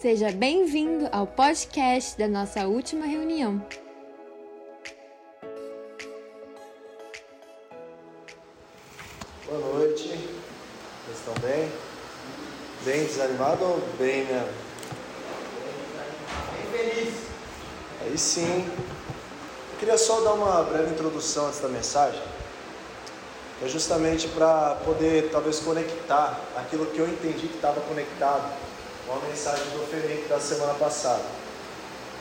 Seja bem-vindo ao podcast da nossa última reunião. Boa noite. Vocês estão bem? Bem desanimado ou bem, né? Bem feliz. Aí sim. Eu queria só dar uma breve introdução antes da mensagem. É justamente para poder talvez conectar aquilo que eu entendi que estava conectado com a mensagem do Felipe da semana passada.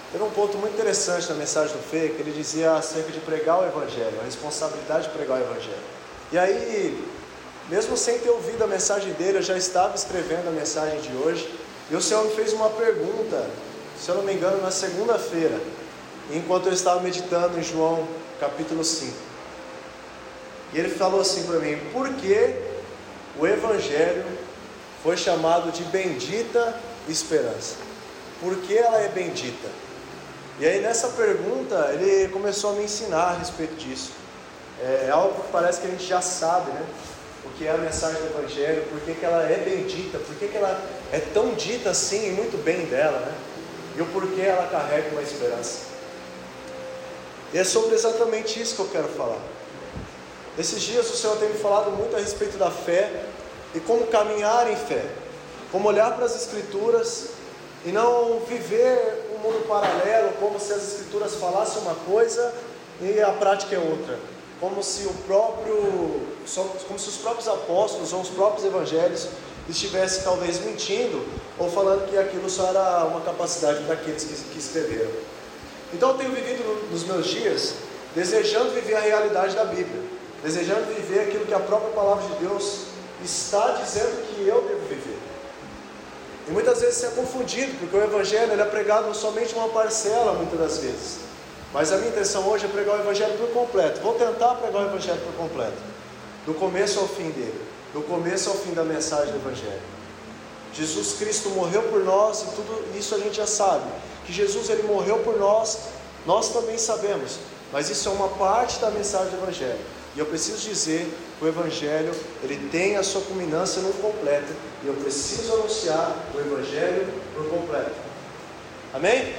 Teve um ponto muito interessante na mensagem do Fê, que ele dizia acerca de pregar o Evangelho, a responsabilidade de pregar o Evangelho. E aí, mesmo sem ter ouvido a mensagem dele, eu já estava escrevendo a mensagem de hoje, e o Senhor me fez uma pergunta, se eu não me engano, na segunda-feira, enquanto eu estava meditando em João capítulo 5. E ele falou assim para mim: por que o Evangelho foi chamado de bendita esperança? Por que ela é bendita? E aí nessa pergunta ele começou a me ensinar a respeito disso. É algo que parece que a gente já sabe, né? O que é a mensagem do Evangelho, por que, que ela é bendita, por que, que ela é tão dita assim e muito bem dela, né? E o porquê ela carrega uma esperança. E é sobre exatamente isso que eu quero falar. Esses dias o Senhor tem me falado muito a respeito da fé e como caminhar em fé, como olhar para as Escrituras e não viver um mundo paralelo, como se as Escrituras falassem uma coisa e a prática é outra, como se o próprio, como se os próprios apóstolos ou os próprios evangelhos estivessem talvez mentindo ou falando que aquilo só era uma capacidade daqueles que, que escreveram. Então eu tenho vivido nos meus dias desejando viver a realidade da Bíblia, desejando viver aquilo que a própria palavra de Deus está dizendo que eu devo viver. E muitas vezes isso é confundido, porque o Evangelho é pregado somente uma parcela, muitas das vezes. Mas a minha intenção hoje é pregar o Evangelho por completo. Vou tentar pregar o Evangelho por completo, do começo ao fim dele, do começo ao fim da mensagem do Evangelho. Jesus Cristo morreu por nós e tudo isso a gente já sabe. Que Jesus ele morreu por nós, nós também sabemos. Mas isso é uma parte da mensagem do Evangelho. E eu preciso dizer que o Evangelho ele tem a sua culminância no completo. E eu preciso anunciar o Evangelho por completo. Amém?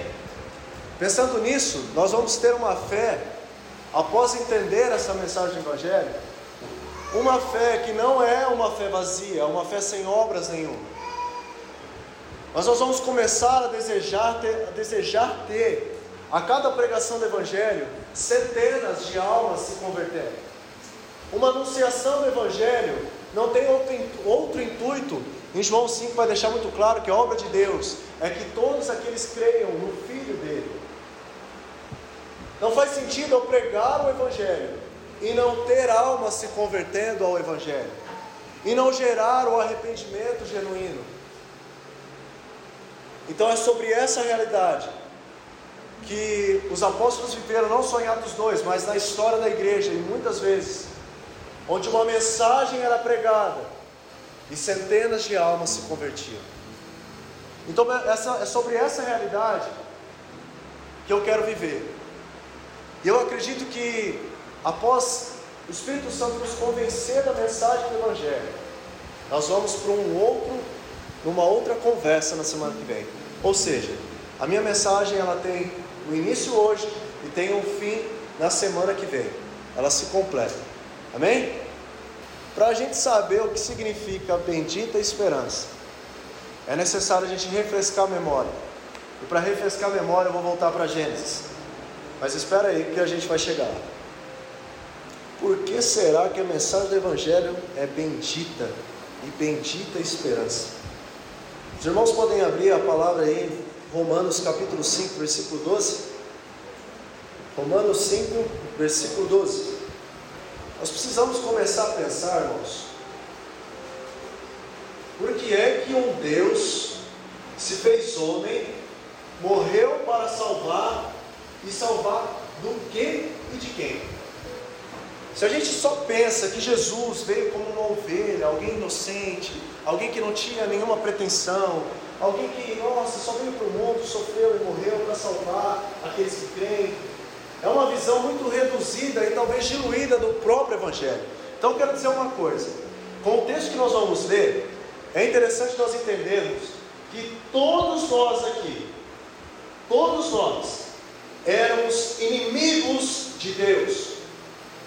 Pensando nisso, nós vamos ter uma fé, após entender essa mensagem do Evangelho, uma fé que não é uma fé vazia, é uma fé sem obras nenhuma. Mas nós vamos começar a desejar ter, a desejar ter a cada pregação do Evangelho centenas de almas se convertendo. Uma anunciação do Evangelho não tem outro, intuito. Em João 5 vai deixar muito claro que a obra de Deus é que todos aqueles creiam no Filho dele. Não faz sentido eu pregar o Evangelho e não ter almas se convertendo ao Evangelho, e não gerar o arrependimento genuíno. Então é sobre essa realidade que os apóstolos viveram não só em Atos 2, mas na história da igreja, e muitas vezes, onde uma mensagem era pregada e centenas de almas se convertiam. Então essa, é sobre essa realidade que eu quero viver. E eu acredito que após o Espírito Santo nos convencer da mensagem do Evangelho, nós vamos para um outro, numa outra conversa na semana que vem. Ou seja, a minha mensagem ela tem o início hoje e tem um fim na semana que vem. Ela se completa. Amém? Para a gente saber o que significa bendita esperança, é necessário a gente refrescar a memória. E para refrescar a memória, eu vou voltar para Gênesis. Mas espera aí que a gente vai chegar. Por que será que a mensagem do Evangelho é bendita e bendita esperança? Os irmãos podem abrir a palavra aí, Romanos capítulo 5, versículo 12. Romanos 5, versículo 12. Nós precisamos começar a pensar, irmãos, por que é que um Deus se fez homem, morreu para salvar e salvar do que e de quem? Se a gente só pensa que Jesus veio como uma ovelha, alguém inocente, alguém que não tinha nenhuma pretensão, alguém que, nossa, só veio para o mundo, sofreu e morreu para salvar aqueles que creem, é uma visão muito reduzida e talvez diluída do próprio Evangelho. Então, quero dizer uma coisa: com o texto que nós vamos ler, é interessante nós entendermos que todos nós aqui, todos nós, éramos inimigos de Deus.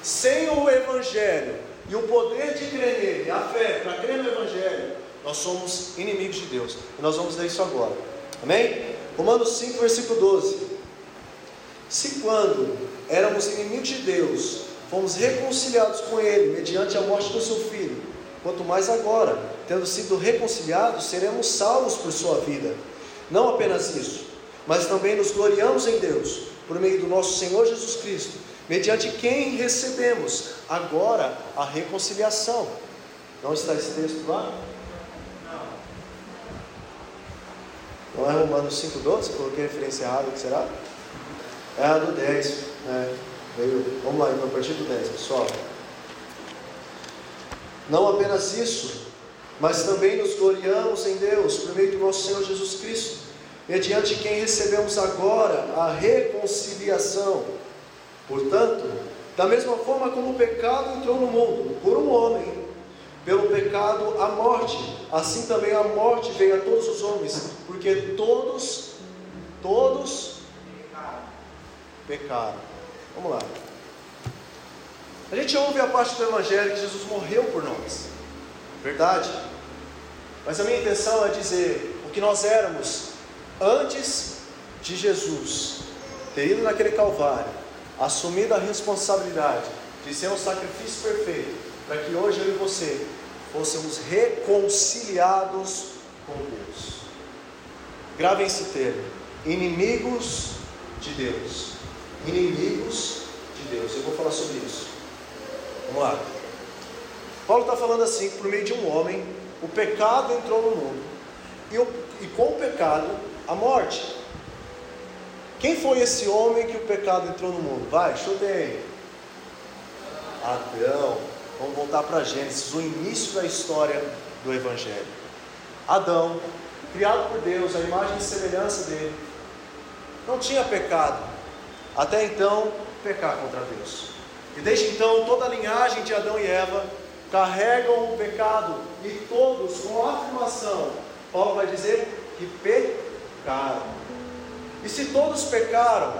Sem o Evangelho e o poder de crer nele, a fé para crer no Evangelho, nós somos inimigos de Deus. E nós vamos ler isso agora. Amém? Romanos 5, versículo 12. Se quando éramos inimigos de Deus, fomos reconciliados com Ele mediante a morte do seu Filho, quanto mais agora, tendo sido reconciliados, seremos salvos por sua vida. Não apenas isso, mas também nos gloriamos em Deus, por meio do nosso Senhor Jesus Cristo, mediante quem recebemos agora a reconciliação. Não está esse texto lá? Não é Romanos 5,12? Coloquei referência errada, o que será? É a do 10. É, veio. Vamos lá, então, a partir do 10, pessoal. Não apenas isso, mas também nos gloriamos em Deus, por meio do nosso Senhor Jesus Cristo, mediante quem recebemos agora a reconciliação. Portanto, da mesma forma como o pecado entrou no mundo por um homem, pelo pecado a morte, assim também a morte veio a todos os homens, porque todos, todos pecaram. Vamos lá. A gente ouve a parte do Evangelho que Jesus morreu por nós, verdade? Mas a minha intenção é dizer o que nós éramos antes de Jesus ter ido naquele Calvário, assumido a responsabilidade de ser um sacrifício perfeito para que hoje eu e você fôssemos reconciliados com Deus. Gravem esse termo: inimigos de Deus. Inimigos de Deus. Eu vou falar sobre isso. Vamos lá. Paulo está falando assim: por meio de um homem, o pecado entrou no mundo, e, o, e com o pecado, a morte. Quem foi esse homem que o pecado entrou no mundo? Vai, chutem aí. Adão. Vamos voltar para Gênesis, o início da história do Evangelho. Adão, criado por Deus, a imagem e semelhança dele, não tinha pecado. Até então, pecar contra Deus. E desde então, toda a linhagem de Adão e Eva carregam o pecado e todos, com afirmação, Paulo vai dizer que pecaram. E se todos pecaram,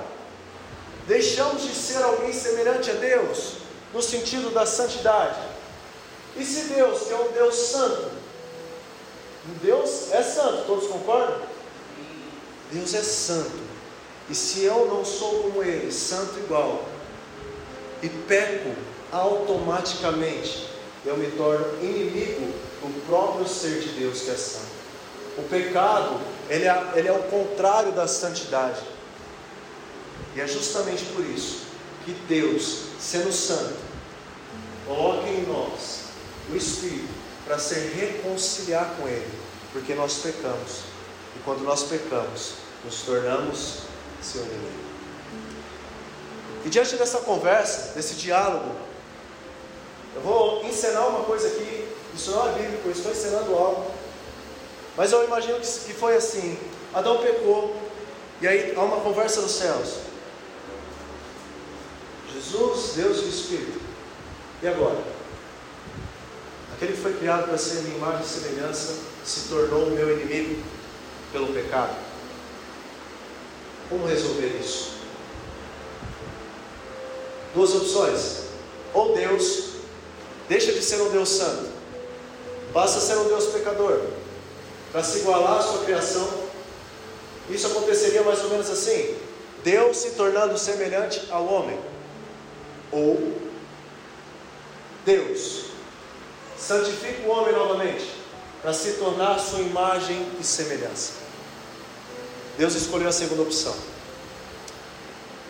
deixamos de ser alguém semelhante a Deus? no sentido da santidade. E se Deus, que é um Deus santo, Deus é santo, todos concordam? Deus é santo. E se eu não sou como Ele, santo igual, e peco automaticamente, eu me torno inimigo do próprio ser de Deus que é santo. O pecado, ele é, ele é o contrário da santidade. E é justamente por isso que Deus, sendo santo, coloque em nós o Espírito para se reconciliar com Ele, porque nós pecamos. E quando nós pecamos, nos tornamos inimigo. E diante dessa conversa, desse diálogo, eu vou ensinar uma coisa aqui, isso não é bíblico, eu estou ensinando algo, mas eu imagino que foi assim: Adão pecou, e aí há uma conversa nos céus. Jesus, Deus e Espírito. E agora? Aquele que foi criado para ser minha imagem e semelhança se tornou meu inimigo pelo pecado. Como resolver isso? Duas opções. Ou Deus deixa de ser um Deus santo, passa a ser um Deus pecador, para se igualar à sua criação. Isso aconteceria mais ou menos assim: Deus se tornando semelhante ao homem ou Deus santifica o homem novamente para se tornar sua imagem e semelhança. Deus escolheu a segunda opção.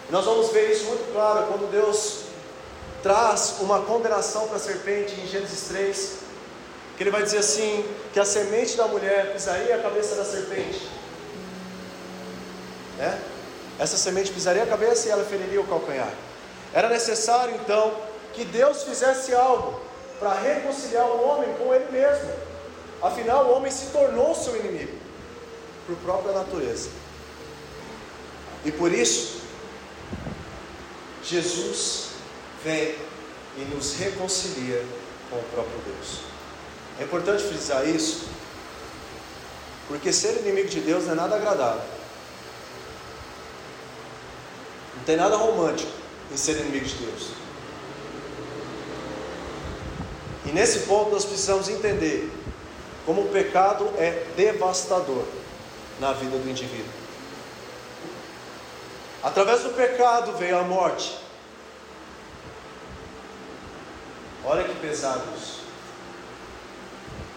Nós vamos ver isso muito claro quando Deus traz uma condenação para a serpente em Gênesis 3, que ele vai dizer assim: que a semente da mulher pisaria a cabeça da serpente. Né? Essa semente pisaria a cabeça e ela feriria o calcanhar. Era necessário então que Deus fizesse algo para reconciliar o homem com ele mesmo. Afinal, o homem se tornou seu inimigo por própria natureza. E por isso, Jesus vem e nos reconcilia com o próprio Deus. É importante frisar isso, Porque ser inimigo de Deus não é nada agradável. Não tem nada romântico em ser inimigo de Deus. E nesse ponto nós precisamos entender como o pecado é devastador na vida do indivíduo. Através do pecado veio a morte. Olha que pesado isso.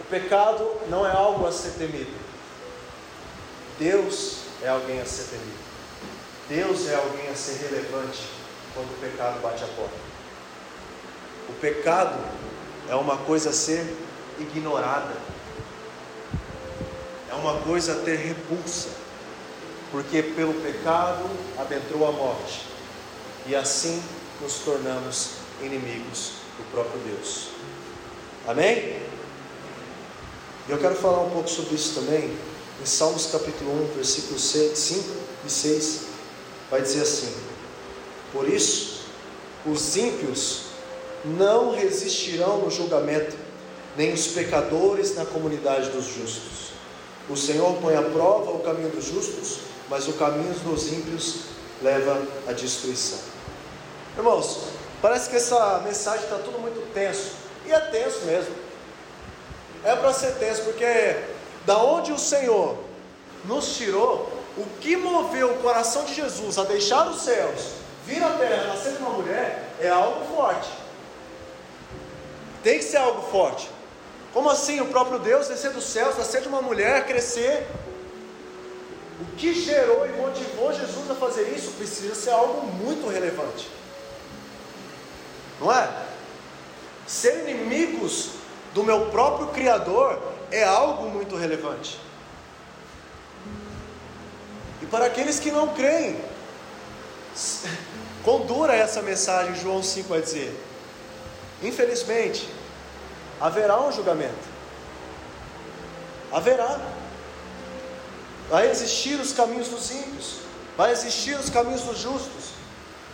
O pecado não é algo a ser temido. Deus é alguém a ser temido. Deus é alguém a ser relevante quando o pecado bate a porta. O pecado é uma coisa a ser ignorada, é uma coisa ter repulsa, porque pelo pecado adentrou a morte, e assim nos tornamos inimigos do próprio Deus. Amém? Eu quero falar um pouco sobre isso também, em Salmos capítulo 1, versículos 5 e 6, vai dizer assim: Por isso, os ímpios não resistirão no julgamento, nem os pecadores na comunidade dos justos. O Senhor põe à prova o caminho dos justos, mas o caminho dos ímpios leva à destruição. Irmãos, parece que essa mensagem está tudo muito tenso, e é tenso mesmo. É para ser tenso, porque da onde o Senhor nos tirou, o que moveu o coração de Jesus a deixar os céus, vir à terra, nascer uma mulher, é algo forte. Tem que ser algo forte. Como assim o próprio Deus descer dos céus, nascer de uma mulher, crescer? O que gerou e motivou Jesus a fazer isso precisa ser algo muito relevante. Não é? Ser inimigos do meu próprio Criador é algo muito relevante. E para aqueles que não creem, quão dura é essa mensagem, João 5 vai dizer. Infelizmente, haverá um julgamento. Haverá. Vai existir os caminhos dos ímpios, vai existir os caminhos dos justos,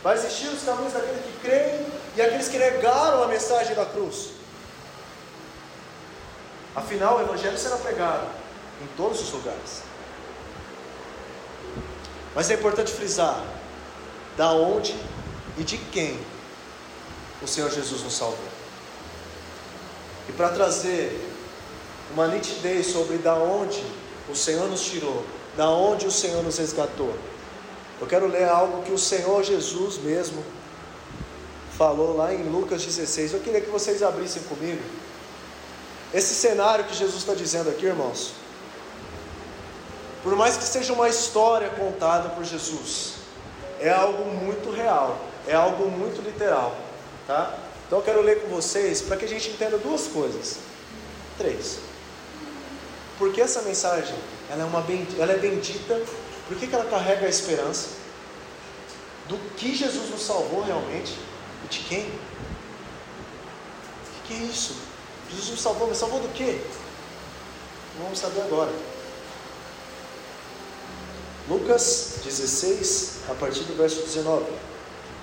vai existir os caminhos daqueles que creem e aqueles que negaram a mensagem da cruz. Afinal, o Evangelho será pregado em todos os lugares. Mas é importante frisar da onde e de quem o Senhor Jesus nos salvou. E para trazer uma nitidez sobre da onde o Senhor nos tirou, da onde o Senhor nos resgatou, eu quero ler algo que o Senhor Jesus mesmo falou lá em Lucas 16. Eu queria que vocês abrissem comigo. Esse cenário que Jesus está dizendo aqui, irmãos, por mais que seja uma história contada por Jesus, é algo muito real, é algo muito literal, tá? Então eu quero ler com vocês para que a gente entenda duas coisas. Três. Porque essa mensagem, ela é, uma bendita, ela é bendita, por que, que ela carrega a esperança? Do que Jesus nos salvou realmente e de quem? O que, que é isso? Jesus nos salvou, mas salvou do quê? Vamos saber agora. Lucas 16, a partir do verso 19.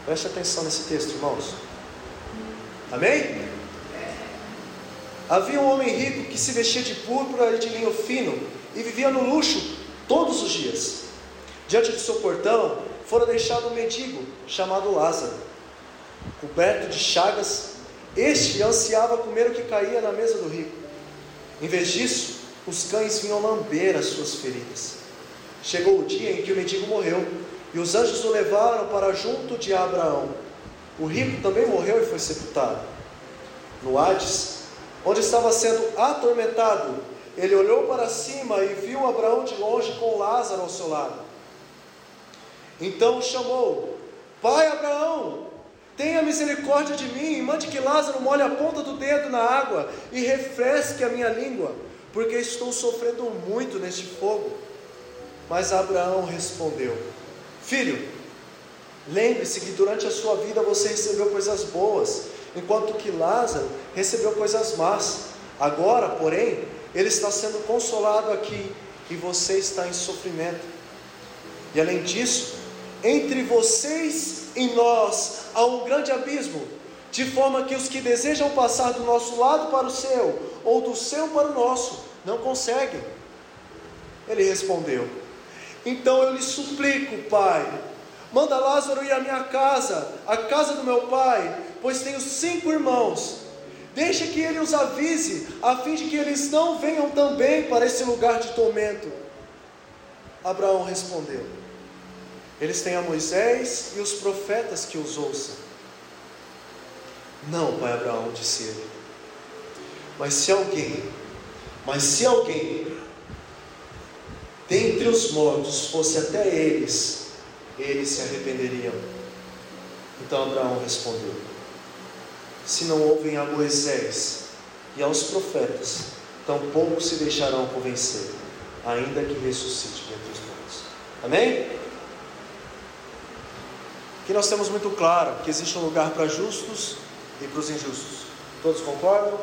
Preste atenção nesse texto, irmãos. Amém? Havia um homem rico que se vestia de púrpura e de linho fino e vivia no luxo todos os dias. Diante do seu portão fora deixado um mendigo chamado Lázaro, coberto de chagas. Este ansiava comer o que caía na mesa do rico. Em vez disso, os cães vinham lamber as suas feridas. Chegou o dia em que o mendigo morreu, e os anjos o levaram para junto de Abraão. O rico também morreu e foi sepultado. No Hades, onde estava sendo atormentado, ele olhou para cima e viu Abraão de longe com Lázaro ao seu lado. Então chamou: Pai Abraão, tenha misericórdia de mim e mande que Lázaro molhe a ponta do dedo na água e refresque a minha língua, porque estou sofrendo muito neste fogo. Mas Abraão respondeu: Filho, lembre-se que durante a sua vida você recebeu coisas boas, enquanto que Lázaro recebeu coisas más. Agora, porém, ele está sendo consolado aqui e você está em sofrimento. E além disso, entre vocês e nós há um grande abismo, de forma que os que desejam passar do nosso lado para o seu, ou do seu para o nosso, não conseguem. Ele respondeu: Então eu lhe suplico, pai, manda Lázaro ir à minha casa, à casa do meu pai, pois tenho cinco irmãos. Deixa que ele os avise, a fim de que eles não venham também para esse lugar de tormento. Abraão respondeu: Eles têm a Moisés e os profetas que os ouçam. Não, pai Abraão, disse ele. Mas se alguém, mas se alguém dentre os mortos fosse até eles, eles se arrependeriam. Então Abraão respondeu: Se não ouvem a Moisés e aos profetas, tampouco se deixarão convencer, ainda que ressuscite dentre os mortos. Amém? Aqui nós temos muito claro que existe um lugar para justos e para os injustos. Todos concordam?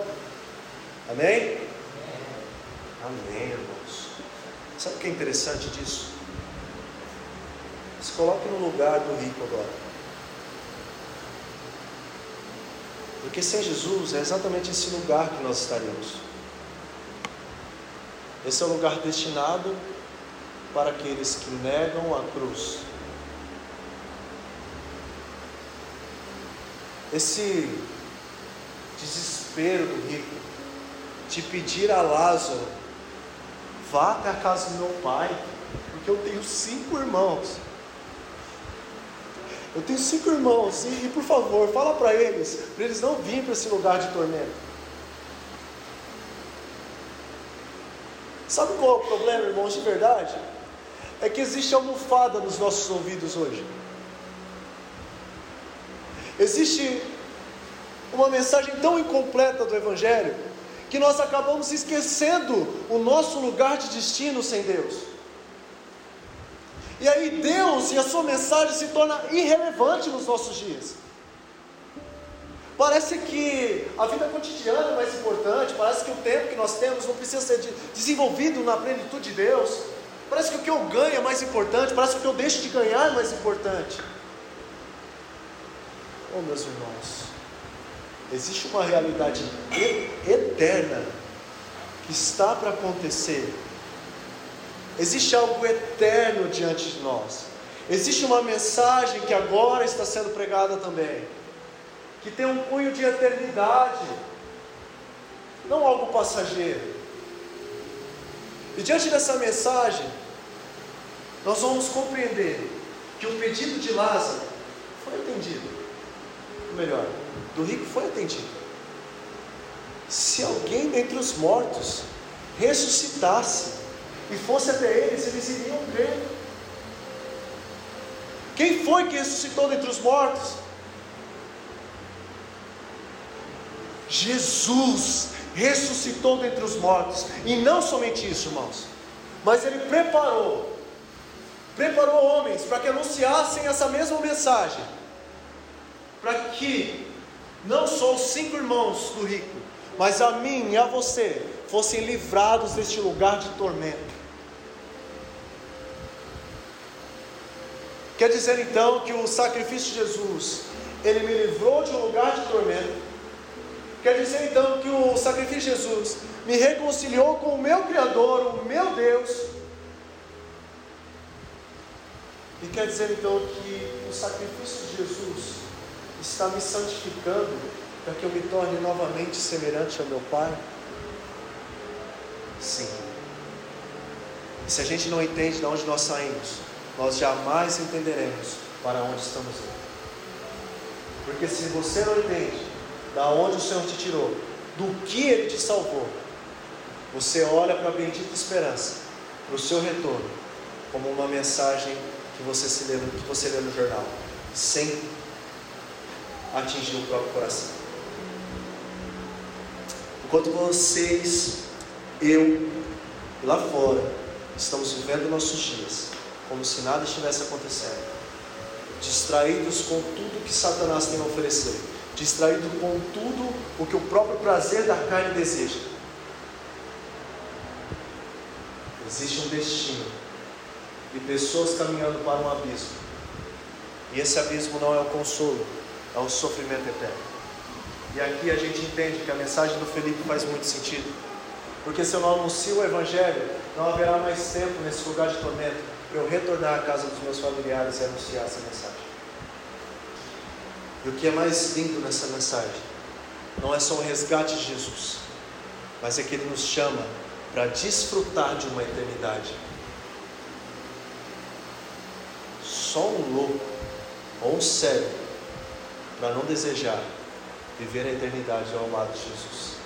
Amém? Amém, irmãos. Sabe o que é interessante disso? Se coloque no lugar do rico agora. Porque sem Jesus é exatamente esse lugar que nós estaríamos. Esse é o lugar destinado para aqueles que negam a cruz. Esse desespero do rico de pedir a Lázaro: vá até a casa do meu pai, porque eu tenho cinco irmãos. Eu tenho cinco irmãos, e, e por favor, fala para eles, para eles não virem para esse lugar de tormento. Sabe qual é o problema, irmãos, de verdade? É que existe almofada nos nossos ouvidos hoje. Existe uma mensagem tão incompleta do Evangelho que nós acabamos esquecendo o nosso lugar de destino sem Deus. E aí Deus e a sua mensagem se torna irrelevante nos nossos dias. Parece que a vida cotidiana é mais importante, parece que o tempo que nós temos não precisa ser desenvolvido na plenitude de Deus. Parece que o que eu ganho é mais importante, parece que o que eu deixo de ganhar é mais importante. Oh, meus irmãos, existe uma realidade eterna que está para acontecer. Existe algo eterno diante de nós. Existe uma mensagem que agora está sendo pregada também, que tem um cunho de eternidade, não algo passageiro. E diante dessa mensagem, nós vamos compreender que o pedido de Lázaro foi atendido. Ou melhor, do rico foi atendido. Se alguém dentre os mortos ressuscitasse e fosse até eles, eles iriam crer. Quem foi que ressuscitou dentre os mortos? Jesus ressuscitou dentre os mortos. E não somente isso, irmãos, mas ele preparou, preparou homens para que anunciassem essa mesma mensagem, para que não só os cinco irmãos do rico, mas a mim e a você fossem livrados deste lugar de tormento. Quer dizer então que o sacrifício de Jesus, ele me livrou de um lugar de tormento. Quer dizer então que o sacrifício de Jesus me reconciliou com o meu Criador, o meu Deus. E quer dizer então que o sacrifício de Jesus está me santificando para que eu me torne novamente semelhante ao meu Pai? Sim. E se a gente não entende de onde nós saímos, nós jamais entenderemos para onde estamos indo. Porque se você não entende da onde o Senhor te tirou, do que Ele te salvou, você olha para a bendita esperança, para o seu retorno, como uma mensagem que você, se lê, que você lê no jornal, sem atingir o próprio coração. Enquanto vocês, eu lá fora estamos vivendo nossos dias como se nada estivesse acontecendo, distraídos com tudo que Satanás tem a oferecer, distraídos com tudo o que o próprio prazer da carne deseja. Existe um destino de pessoas caminhando para um abismo, e esse abismo não é o consolo, é o sofrimento eterno. E aqui a gente entende que a mensagem do Felipe faz muito sentido. Porque se eu não anuncio o Evangelho, não haverá mais tempo nesse lugar de tormento para eu retornar à casa dos meus familiares e anunciar essa mensagem. E o que é mais lindo nessa mensagem não é só o resgate de Jesus, mas é que Ele nos chama para desfrutar de uma eternidade. Só um louco ou um cego para não desejar viver a eternidade ao lado de Jesus.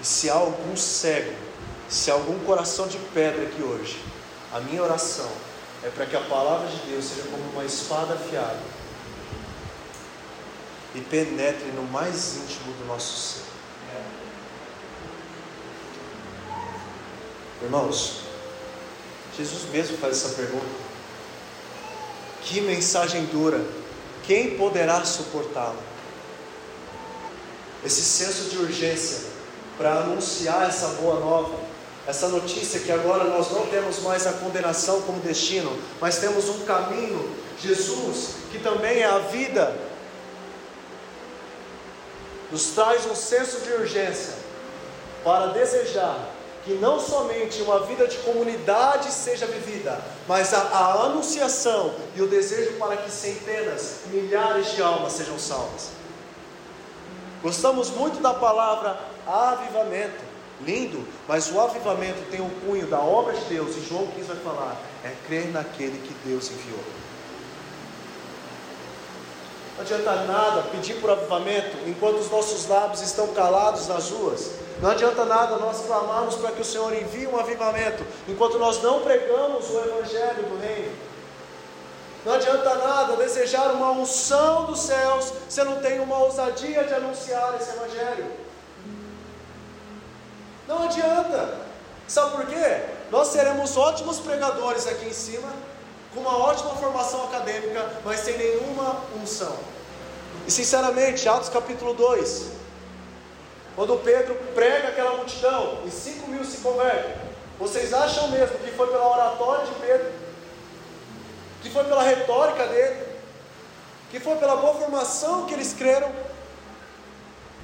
E se há algum cego, se algum coração de pedra aqui hoje, a minha oração é para que a palavra de Deus seja como uma espada afiada e penetre no mais íntimo do nosso ser. Irmãos, Jesus mesmo faz essa pergunta. Que mensagem dura, quem poderá suportá-la? Esse senso de urgência para anunciar essa boa nova, essa notícia que agora nós não temos mais a condenação como destino, mas temos um caminho, Jesus, que também é a vida, nos traz um senso de urgência para desejar que não somente uma vida de comunidade seja vivida, mas a, a, anunciação e o desejo para que centenas, milhares de almas sejam salvas. Gostamos muito da palavra avivamento, lindo, mas o avivamento tem o cunho da obra de Deus, e João 15 vai falar: é crer naquele que Deus enviou. Não adianta nada pedir por avivamento enquanto os nossos lábios estão calados nas ruas. Não adianta nada nós clamarmos para que o Senhor envie um avivamento enquanto nós não pregamos o Evangelho do Reino. Não adianta nada desejar uma unção dos céus se não tem uma ousadia de anunciar esse Evangelho. Não adianta. Sabe por quê? Nós seremos ótimos pregadores aqui em cima, com uma ótima formação acadêmica, mas sem nenhuma unção. E sinceramente, Atos capítulo 2, quando Pedro prega aquela multidão e 5 mil se convertem, vocês acham mesmo que foi pela oratória de Pedro, que foi pela retórica dele, que foi pela boa formação que eles creram?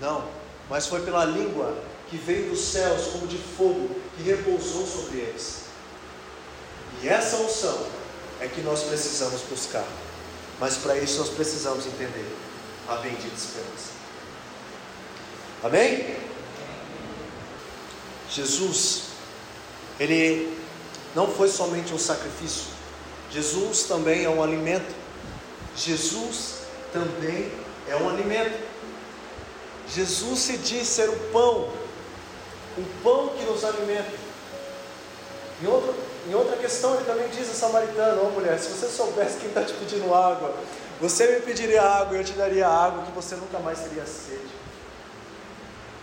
Não, mas foi pela língua que veio dos céus como de fogo, que repousou sobre eles. E essa unção é que nós precisamos buscar. Mas para isso nós precisamos entender a bendita esperança. Amém? Jesus, ele não foi somente um sacrifício, Jesus também é um alimento. Jesus também é um alimento. Jesus se diz ser o pão, o pão que nos alimenta. Em outra, em outra questão, ele também diz a samaritana: Ó oh, mulher, se você soubesse quem está te pedindo água, você me pediria água e eu te daria água que você nunca mais teria sede.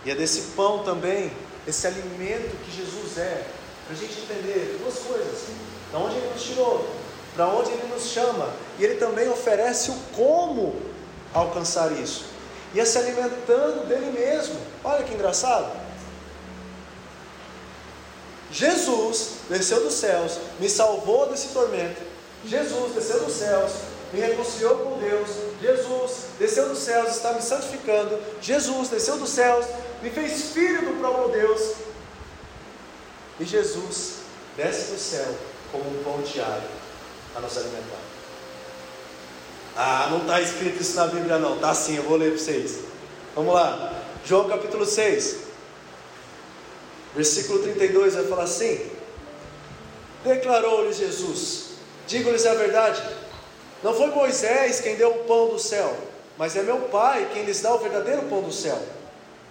E é desse pão também, esse alimento que Jesus é, para a gente entender duas coisas: da onde Ele nos tirou, para onde Ele nos chama, e Ele também oferece o como alcançar isso. E é se alimentando dele mesmo. Olha que engraçado. Jesus desceu dos céus, me salvou desse tormento. Jesus desceu dos céus, me reconciliou com Deus. Jesus desceu dos céus, está me santificando. Jesus desceu dos céus, me fez filho do próprio Deus. E Jesus desce do céu como um pão diário a nos alimentar. Ah, não está escrito isso na Bíblia, não. Está sim, eu vou ler para vocês. Vamos lá. João capítulo 6, versículo 32 vai falar assim: Declarou-lhes Jesus: Digo-lhes a verdade não foi Moisés quem deu o pão do céu, mas é meu Pai quem lhes dá o verdadeiro pão do céu.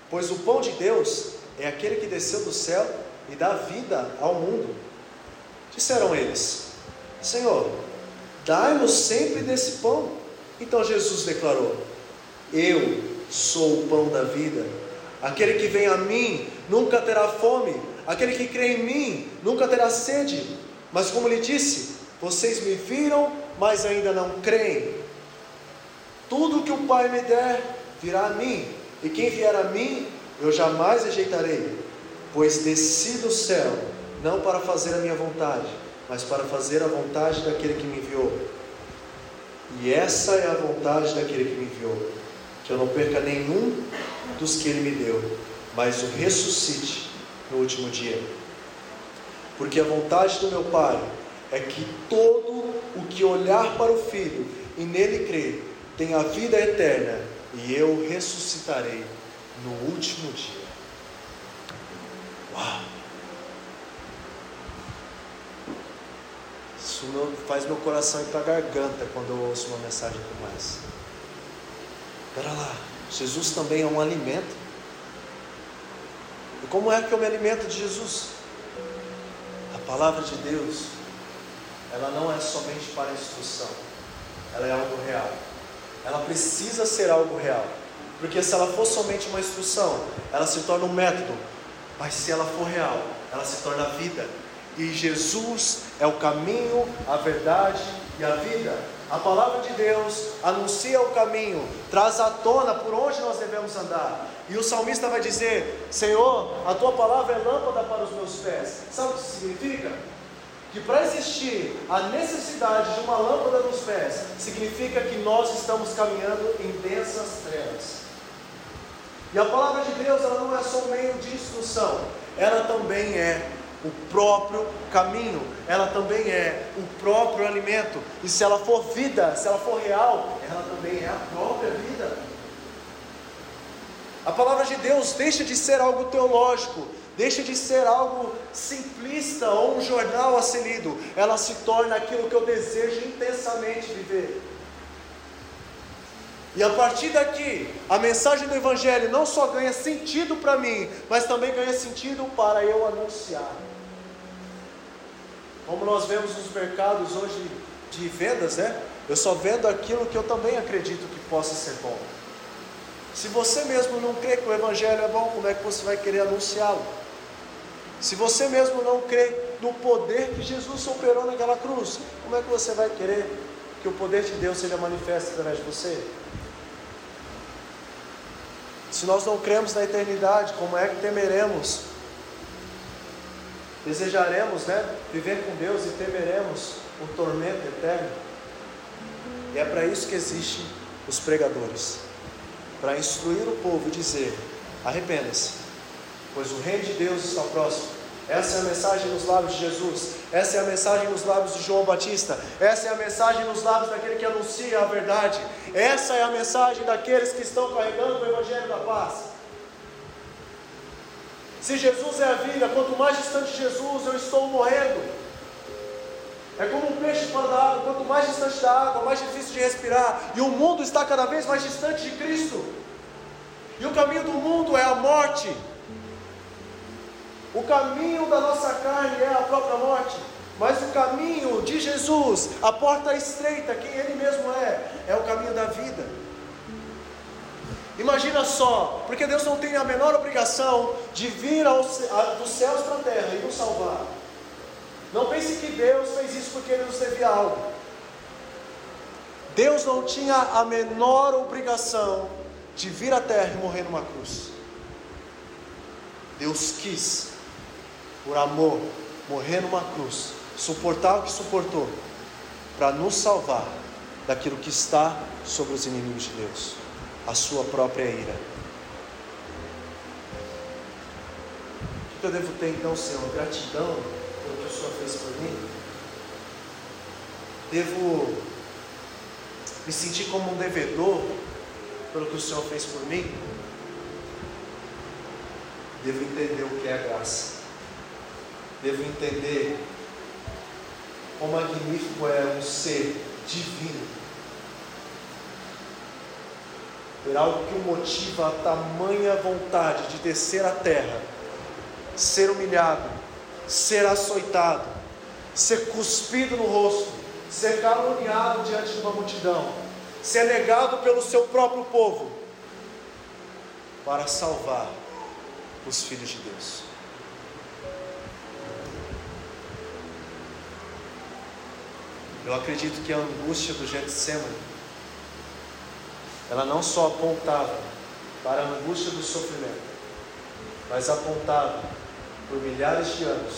Pois o pão de Deus é aquele que desceu do céu e dá vida ao mundo. Disseram eles: Senhor, dai-nos sempre desse pão. Então Jesus declarou: Eu sou o pão da vida. Aquele que vem a mim nunca terá fome, aquele que crê em mim nunca terá sede. Mas como lhe disse, vocês me viram mas ainda não creem. Tudo que o Pai me der virá a mim, e quem vier a mim, eu jamais rejeitarei, pois desci do céu, não para fazer a minha vontade, mas para fazer a vontade daquele que me enviou. E essa é a vontade daquele que me enviou, que eu não perca nenhum dos que ele me deu, mas o ressuscite no último dia. Porque a vontade do meu Pai é que todo o que olhar para o Filho e nele crer tenha vida eterna, e eu ressuscitarei no último dia. Uau! Isso faz meu coração ir para a garganta quando eu ouço uma mensagem como essa. Espera lá, Jesus também é um alimento. E como é que eu me alimento de Jesus? A palavra de Deus, ela não é somente para instrução, ela é algo real. Ela precisa ser algo real. Porque se ela for somente uma instrução, ela se torna um método. Mas se ela for real, ela se torna vida. E Jesus é o caminho, a verdade e a vida. A palavra de Deus anuncia o caminho, traz à tona por onde nós devemos andar. E o salmista vai dizer: Senhor, a tua palavra é lâmpada para os meus pés. Sabe o que significa? Que para existir a necessidade de uma lâmpada nos pés, significa que nós estamos caminhando em densas trevas. E a palavra de Deus, ela não é só um meio de instrução, ela também é o próprio caminho, ela também é o próprio alimento. E se ela for vida, se ela for real, ela também é a própria vida. A palavra de Deus deixa de ser algo teológico, deixa de ser algo simplista ou um jornal a ser lido, ela se torna aquilo que eu desejo intensamente viver. E a partir daqui, a mensagem do Evangelho não só ganha sentido para mim, mas também ganha sentido para eu anunciar. Como nós vemos nos mercados hoje de vendas, né? Eu só vendo aquilo que eu também acredito que possa ser bom. Se você mesmo não crê que o Evangelho é bom, como é que você vai querer anunciá-lo? Se você mesmo não crê no poder que Jesus operou naquela cruz, como é que você vai querer que o poder de Deus seja manifesto através de você? Se nós não cremos na eternidade, como é que temeremos Desejaremos né, viver com Deus e temeremos o tormento eterno. E é para isso que existem os pregadores para instruir o povo e dizer: arrependa-se, pois o reino de Deus está próximo. Essa é a mensagem nos lábios de Jesus, essa é a mensagem nos lábios de João Batista, essa é a mensagem nos lábios daquele que anuncia a verdade, essa é a mensagem daqueles que estão carregando o Evangelho da paz. Se Jesus é a vida, quanto mais distante de Jesus eu estou morrendo. É como um peixe fora da água, quanto mais distante da água, mais difícil de respirar. E o mundo está cada vez mais distante de Cristo. E o caminho do mundo é a morte. O caminho da nossa carne é a própria morte. Mas o caminho de Jesus, a porta estreita, quem Ele mesmo é, é o caminho da vida. Imagina só, porque Deus não tem a menor obrigação de vir a, dos céus para a terra e nos salvar. Não pense que Deus fez isso porque Ele nos devia algo. Deus não tinha a menor obrigação de vir à terra e morrer numa cruz. Deus quis, por amor, morrer numa cruz, suportar o que suportou, para nos salvar daquilo que está sobre os inimigos de Deus a sua própria ira. O que eu devo ter então, Senhor? Gratidão Senhor fez por mim? Devo me sentir como um devedor pelo que o Senhor fez por mim? Devo entender o que é a graça. Devo entender quão magnífico é um ser divino Ter algo que o motiva a tamanha vontade de descer à terra, ser humilhado, ser açoitado, ser cuspido no rosto, ser caluniado diante de uma multidão, ser negado pelo seu próprio povo, para salvar os filhos de Deus. Eu acredito que a angústia do Getsemane ela não só apontava para a angústia do sofrimento, mas apontava por milhares de anos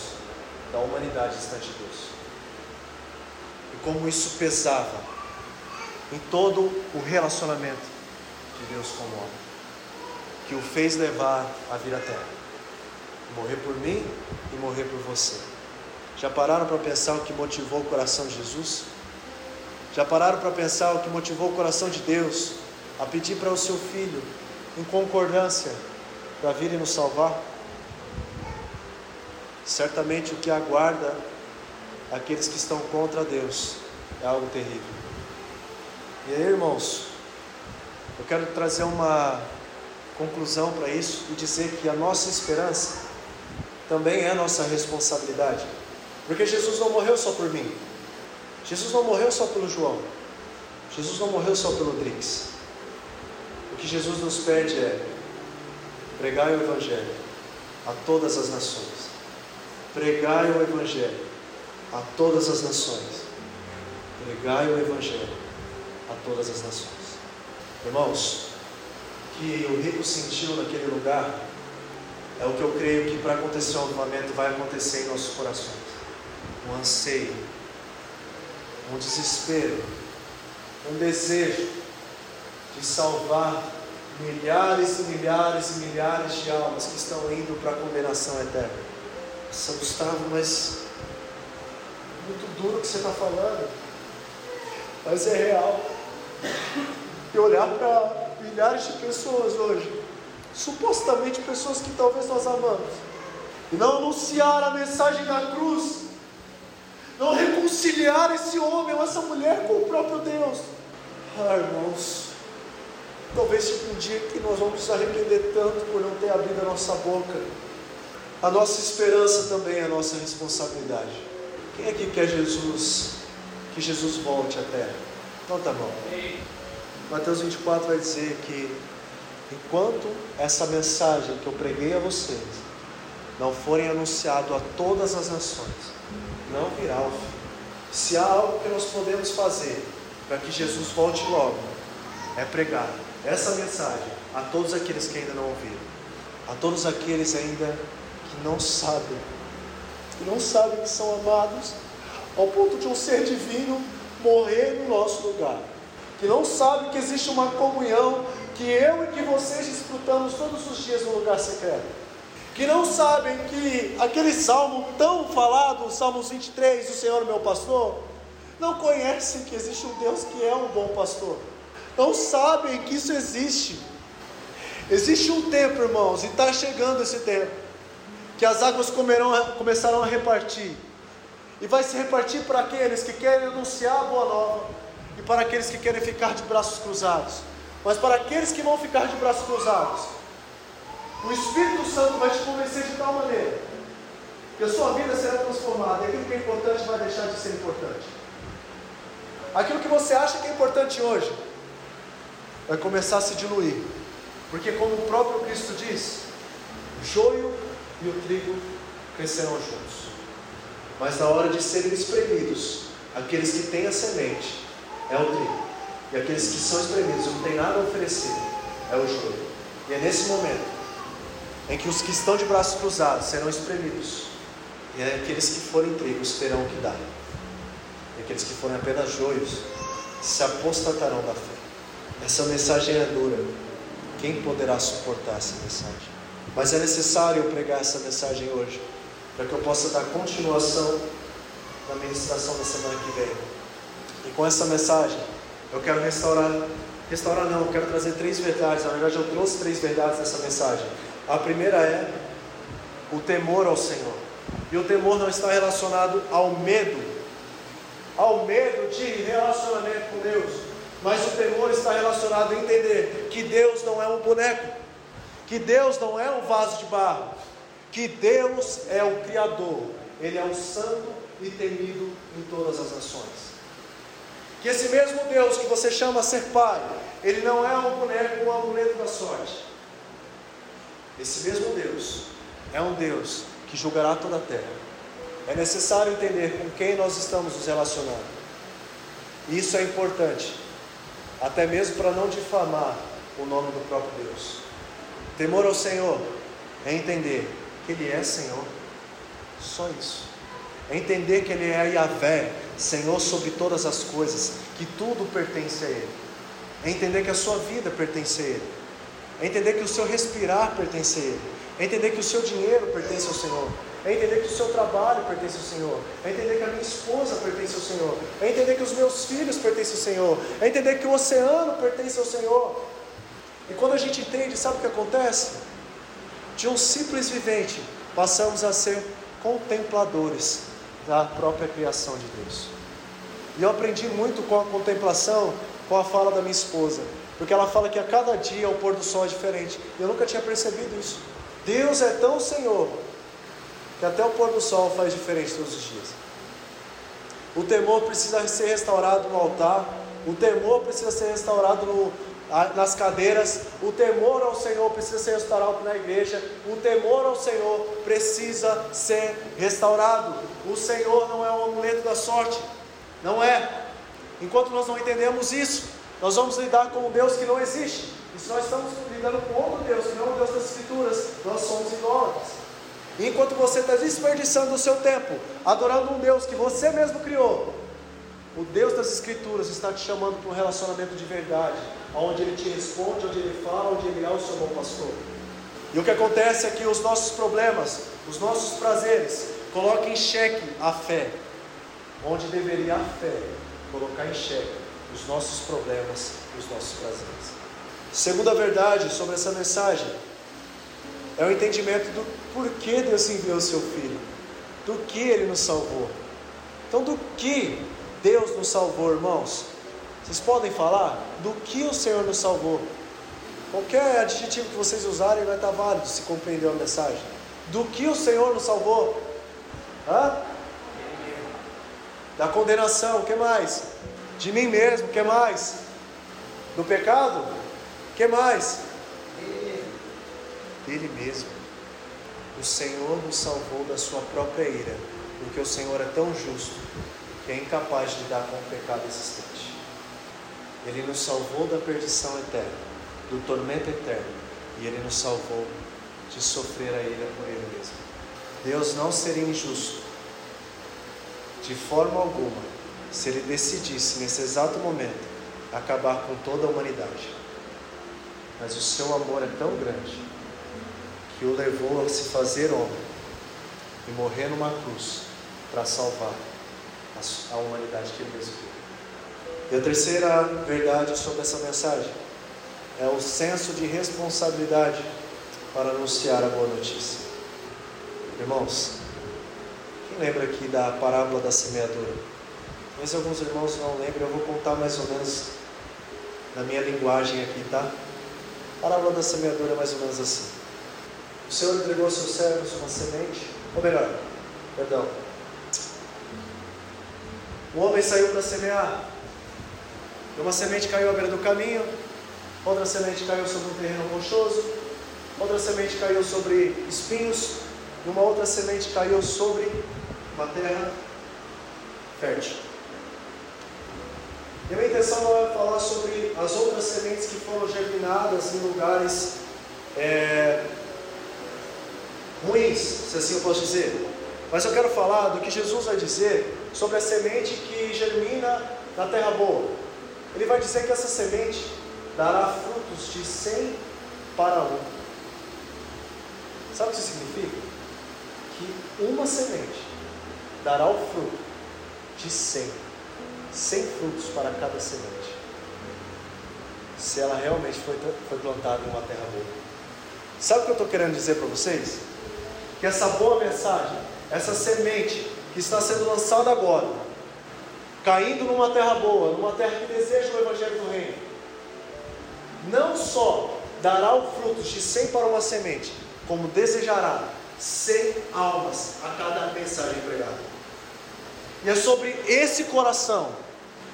da humanidade distante de Deus. E como isso pesava em todo o relacionamento de Deus com o homem. que o fez levar a vir à terra. Morrer por mim e morrer por você. Já pararam para pensar o que motivou o coração de Jesus? Já pararam para pensar o que motivou o coração de Deus a pedir para o seu filho, em concordância, para vir e nos salvar? Certamente o que aguarda aqueles que estão contra Deus é algo terrível. E aí, irmãos, eu quero trazer uma conclusão para isso e dizer que a nossa esperança também é nossa responsabilidade. Porque Jesus não morreu só por mim. Jesus não morreu só pelo João. Jesus não morreu só pelo Drix. O que Jesus nos pede é pregai o Evangelho a todas as nações. Pregai o Evangelho a todas as nações. Pregai o Evangelho a todas as nações. Irmãos, que o rico sentiu naquele lugar é o que eu creio que para acontecer o avivamento vai acontecer em nossos corações. Um anseio, um desespero, um desejo de salvar milhares e milhares e milhares de almas que estão indo para a condenação eterna. São Gustavo, mas muito duro o que você está falando, mas é real. E olhar para milhares de pessoas hoje, supostamente pessoas que talvez nós amamos, e não anunciar a mensagem da cruz, não reconciliar esse homem ou essa mulher com o próprio Deus. Ah, irmãos, talvez chegue um dia que nós vamos nos arrepender tanto por não ter abrido a nossa boca. A nossa esperança também é a nossa responsabilidade. Quem aqui quer Jesus, que Jesus volte à terra? Então tá bom. Mateus 24 vai dizer que enquanto essa mensagem que eu preguei a vocês não forem anunciado a todas as nações, não virá o fim. Se há algo que nós podemos fazer para que Jesus volte logo, é pregar essa mensagem a todos aqueles que ainda não ouviram, a todos aqueles ainda que não sabem, que não sabem que são amados, ao ponto de um ser divino morrer no nosso lugar que não sabem que existe uma comunhão que eu e que vocês desfrutamos todos os dias no lugar secreto. Que não sabem que aquele salmo tão falado, o Salmo 23, o Senhor meu pastor, não conhecem que existe um Deus que é um bom pastor. Não sabem que isso existe. Existe um tempo, irmãos, e está chegando esse tempo, que as águas comerão, começarão a repartir. E vai se repartir para aqueles que querem anunciar a boa nova e para aqueles que querem ficar de braços cruzados. Mas para aqueles que vão ficar de braços cruzados, o Espírito Santo vai te convencer de tal maneira que a sua vida será transformada, e aquilo que é importante vai deixar de ser importante. Aquilo que você acha que é importante hoje vai começar a se diluir, porque, como o próprio Cristo diz, joio e o trigo crescerão juntos, mas na hora de serem espremidos, aqueles que têm a semente é o trigo. E aqueles que são espremidos não têm nada a oferecer é o joio. E é nesse momento em que os que estão de braços cruzados serão espremidos. E é aqueles que forem trigos terão o que dar. E aqueles que forem apenas joios se apostatarão da fé. Essa mensagem é dura. Quem poderá suportar essa mensagem? Mas é necessário eu pregar essa mensagem hoje, para que eu possa dar continuação na ministração da semana que vem. E com essa mensagem, eu quero restaurar, restaurar não, eu quero trazer três verdades. Na verdade, eu trouxe três verdades nessa mensagem. A primeira é o temor ao Senhor. E o temor não está relacionado ao medo, ao medo de relacionamento com Deus, mas o temor está relacionado a entender que Deus não é um boneco, que Deus não é um vaso de barro, que Deus é o Criador, Ele é o santo e temido em todas as nações. Que esse mesmo Deus que você chama ser Pai, Ele não é um boneco ou um amuleto da sorte. Esse mesmo Deus é um Deus que julgará toda a terra. É necessário entender com quem nós estamos nos relacionando. Isso é importante, até mesmo para não difamar o nome do próprio Deus. Temor ao Senhor é entender que Ele é Senhor, só isso. É entender que Ele é Yahvé, Senhor sobre todas as coisas, que tudo pertence a Ele. É entender que a sua vida pertence a Ele. É entender que o seu respirar pertence a Ele. É entender que o seu dinheiro pertence ao Senhor. É entender que o seu trabalho pertence ao Senhor. É entender que a minha esposa pertence ao Senhor. É entender que os meus filhos pertencem ao Senhor. É entender que o oceano pertence ao Senhor. E quando a gente entende, sabe o que acontece? De um simples vivente, passamos a ser contempladores da própria criação de Deus. E eu aprendi muito com a contemplação, com a fala da minha esposa. Porque ela fala que a cada dia o pôr do sol é diferente. Eu nunca tinha percebido isso. Deus é tão Senhor que até o pôr do sol faz diferente todos os dias. O temor precisa ser restaurado no altar, o temor precisa ser restaurado no, nas cadeiras, o temor ao Senhor precisa ser restaurado na igreja, o temor ao Senhor precisa ser restaurado. O Senhor não é o amuleto da sorte, não é. Enquanto nós não entendemos isso, nós vamos lidar com um Deus que não existe. E se nós estamos lidando com outro Deus, que não é o Deus das Escrituras, nós somos idólatras. E enquanto você está desperdiçando o seu tempo adorando um Deus que você mesmo criou, o Deus das Escrituras está te chamando para um relacionamento de verdade, onde Ele te responde, onde Ele fala, onde Ele é o seu bom pastor. E o que acontece é que os nossos problemas, os nossos prazeres, colocam em xeque a fé, onde deveria a fé colocar em xeque os nossos problemas os nossos prazeres. Segunda verdade sobre essa mensagem é o entendimento do porquê Deus enviou o seu Filho, do que Ele nos salvou. Então, do que Deus nos salvou, irmãos? Vocês podem falar do que o Senhor nos salvou? Qualquer adjetivo que vocês usarem vai estar válido se compreender a mensagem. Do que o Senhor nos salvou? Hã? Da condenação, o que mais? De mim mesmo, o que mais? Do pecado? O que mais? Dele mesmo. O Senhor nos salvou da sua própria ira, porque o Senhor é tão justo que é incapaz de lidar com o pecado existente. Ele nos salvou da perdição eterna, do tormento eterno, e Ele nos salvou de sofrer a ira por Ele mesmo. Deus não seria injusto, de forma alguma, se Ele decidisse nesse exato momento acabar com toda a humanidade. Mas o seu amor é tão grande que o levou a se fazer homem e morrer numa cruz para salvar a humanidade que ele mesmo. E a terceira verdade sobre essa mensagem é o senso de responsabilidade para anunciar a boa notícia. Irmãos, quem lembra aqui da parábola da semeadura? Talvez alguns irmãos não lembrem, eu vou contar mais ou menos na minha linguagem aqui, tá? A parábola da semeadura é mais ou menos assim. O Senhor entregou aos seus servos uma semente, ou melhor, perdão, o homem saiu para semear. Uma semente caiu à beira do caminho, outra semente caiu sobre um terreno rochoso, outra semente caiu sobre espinhos, e uma outra semente caiu sobre uma terra fértil. E a minha intenção não é falar sobre as outras sementes que foram germinadas em lugares é, ruins, se assim eu posso dizer. Mas eu quero falar do que Jesus vai dizer sobre a semente que germina na terra boa. Ele vai dizer que essa semente dará frutos de 100 para um. Sabe o que isso significa? Que uma semente dará o fruto de 100. 100 frutos para cada semente. Se ela realmente foi, foi plantada em uma terra boa. Sabe o que eu estou querendo dizer para vocês? Que essa boa mensagem, essa semente que está sendo lançada agora, caindo numa terra boa, numa terra que deseja o Evangelho do Reino, não só dará o fruto de 100 para uma semente, como desejará 100 almas a cada mensagem pregada. E é sobre esse coração,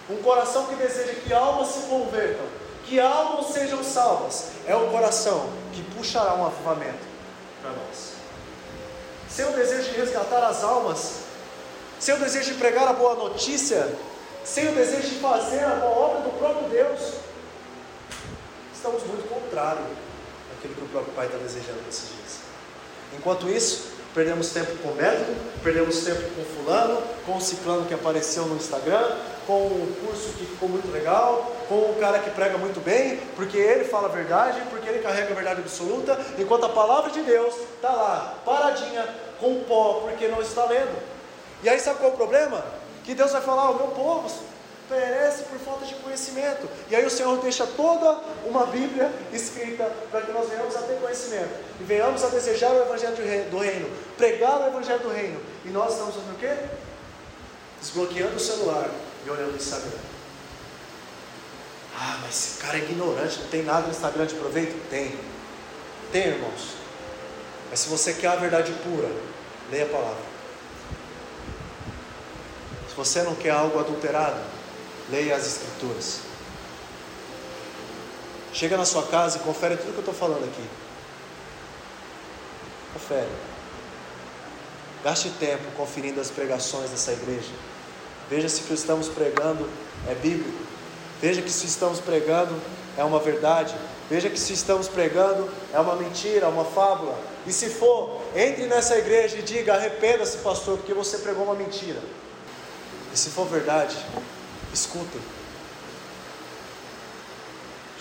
um coração que deseja que almas se convertam, que almas sejam salvas, é o coração que puxará um avivamento para nós. Seu desejo de resgatar as almas sem o desejo de pregar a boa notícia, sem o desejo de fazer a boa obra do próprio Deus, estamos muito contrário àquilo que o próprio Pai está desejando nesses dias. Enquanto isso, Perdemos tempo com método, perdemos tempo com fulano, com o ciclano que apareceu no Instagram, com o curso que ficou muito legal, com o cara que prega muito bem, porque ele fala a verdade, porque ele carrega a verdade absoluta, enquanto a palavra de Deus está lá, paradinha, com pó, porque não está lendo. E aí sabe qual é o problema? Que Deus vai falar, o meu povo perece por falta de conhecimento. E aí o Senhor deixa toda uma Bíblia escrita para que nós venhamos a ter conhecimento. E venhamos a desejar o Evangelho do Reino, pregar o Evangelho do Reino. E nós estamos fazendo o quê? Desbloqueando o celular e olhando o Instagram. Ah, mas esse cara é ignorante, não tem nada no Instagram de proveito? Tem. Tem, irmãos. Mas se você quer a verdade pura, leia a palavra. Você não quer algo adulterado, leia as Escrituras. Chega na sua casa e confere tudo que eu estou falando aqui. Confere. Gaste tempo conferindo as pregações dessa igreja. Veja se o que estamos pregando é bíblico. Veja que se estamos pregando é uma verdade. Veja que se estamos pregando é uma mentira, uma fábula. E se for, entre nessa igreja e diga: arrependa-se, pastor, porque você pregou uma mentira. E se for verdade, escutem.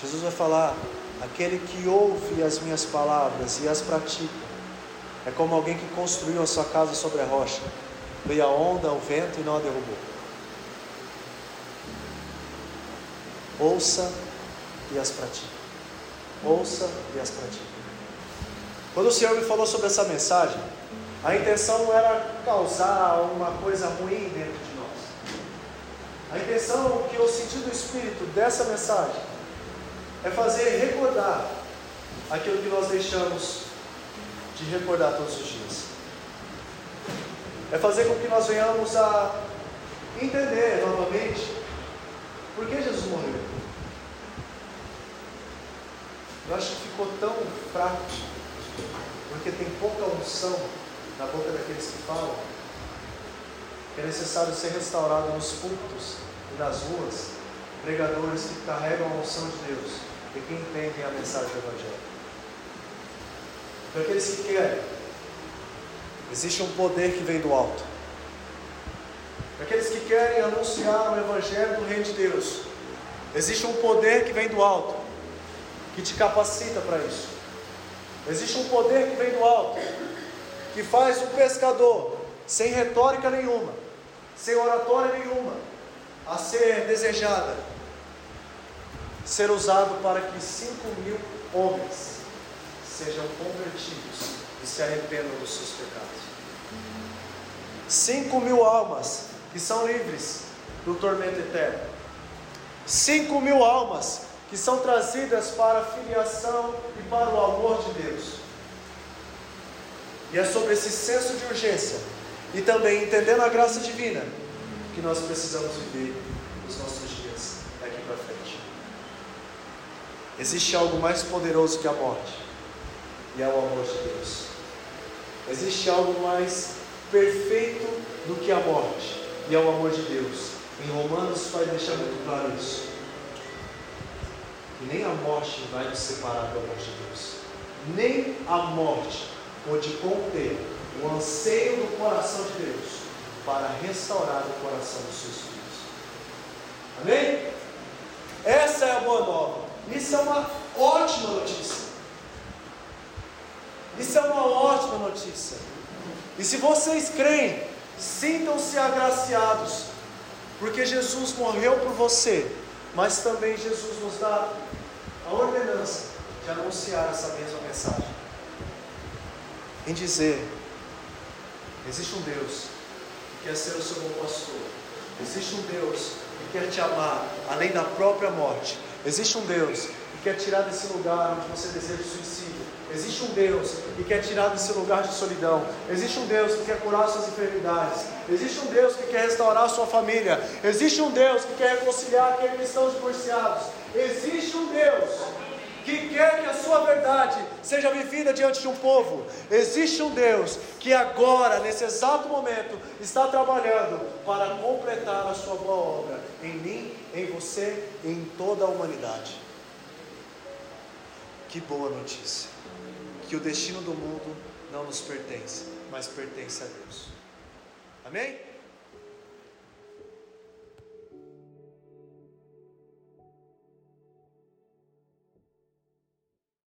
Jesus vai falar: aquele que ouve as minhas palavras e as pratica, é como alguém que construiu a sua casa sobre a rocha. Veio a onda, o vento e não a derrubou. Ouça e as pratique. Ouça e as pratique. Quando o Senhor me falou sobre essa mensagem, a intenção não era causar uma coisa ruim dentro. A intenção que eu senti do Espírito dessa mensagem é fazer recordar aquilo que nós deixamos de recordar todos os dias. É fazer com que nós venhamos a entender novamente por que Jesus morreu? Eu acho que ficou tão fraco, porque tem pouca unção na boca daqueles que falam, que é necessário ser restaurado nos púlpitos e nas ruas, pregadores que carregam a unção de Deus e que entendem a mensagem do Evangelho. Para aqueles que querem, existe um poder que vem do alto aqueles que querem anunciar o Evangelho do Reino de Deus, existe um poder que vem do alto, que te capacita para isso. Existe um poder que vem do alto, que faz o pescador, sem retórica nenhuma, sem oratória nenhuma, a ser desejada, ser usado para que cinco mil homens sejam convertidos e se arrependam dos seus pecados. Cinco mil almas que são livres do tormento eterno. Cinco mil almas que são trazidas para a filiação e para o amor de Deus. E é sobre esse senso de urgência e também entendendo a graça divina que nós precisamos viver os nossos dias daqui para frente. Existe algo mais poderoso que a morte, e é o amor de Deus. Existe algo mais perfeito do que a morte, e ao amor de Deus. Em Romanos vai deixar muito claro isso. E nem a morte vai nos separar do amor de Deus. Nem a morte pode conter o anseio do coração de Deus para restaurar o coração dos seus filhos. Amém? Essa é a boa nova. Isso é uma ótima notícia. Isso é uma ótima notícia. E se vocês creem Sintam-se agraciados, porque Jesus morreu por você, mas também Jesus nos dá a ordenança de anunciar essa mesma mensagem. Em dizer: existe um Deus que quer ser o seu bom pastor, existe um Deus que quer te amar além da própria morte, existe um Deus que quer tirar desse lugar onde você deseja o suicídio Existe um Deus que quer tirar desse lugar de solidão. Existe um Deus que quer curar suas enfermidades. Existe um Deus que quer restaurar sua família. Existe um Deus que quer reconciliar aqueles que estão divorciados. Existe um Deus que quer que a sua verdade seja vivida diante de um povo. Existe um Deus que agora, nesse exato momento, está trabalhando para completar a sua boa obra em mim, em você e em toda a humanidade. Que boa notícia. que o destino do mundo não nos pertence, mas pertence a Deus. Amém?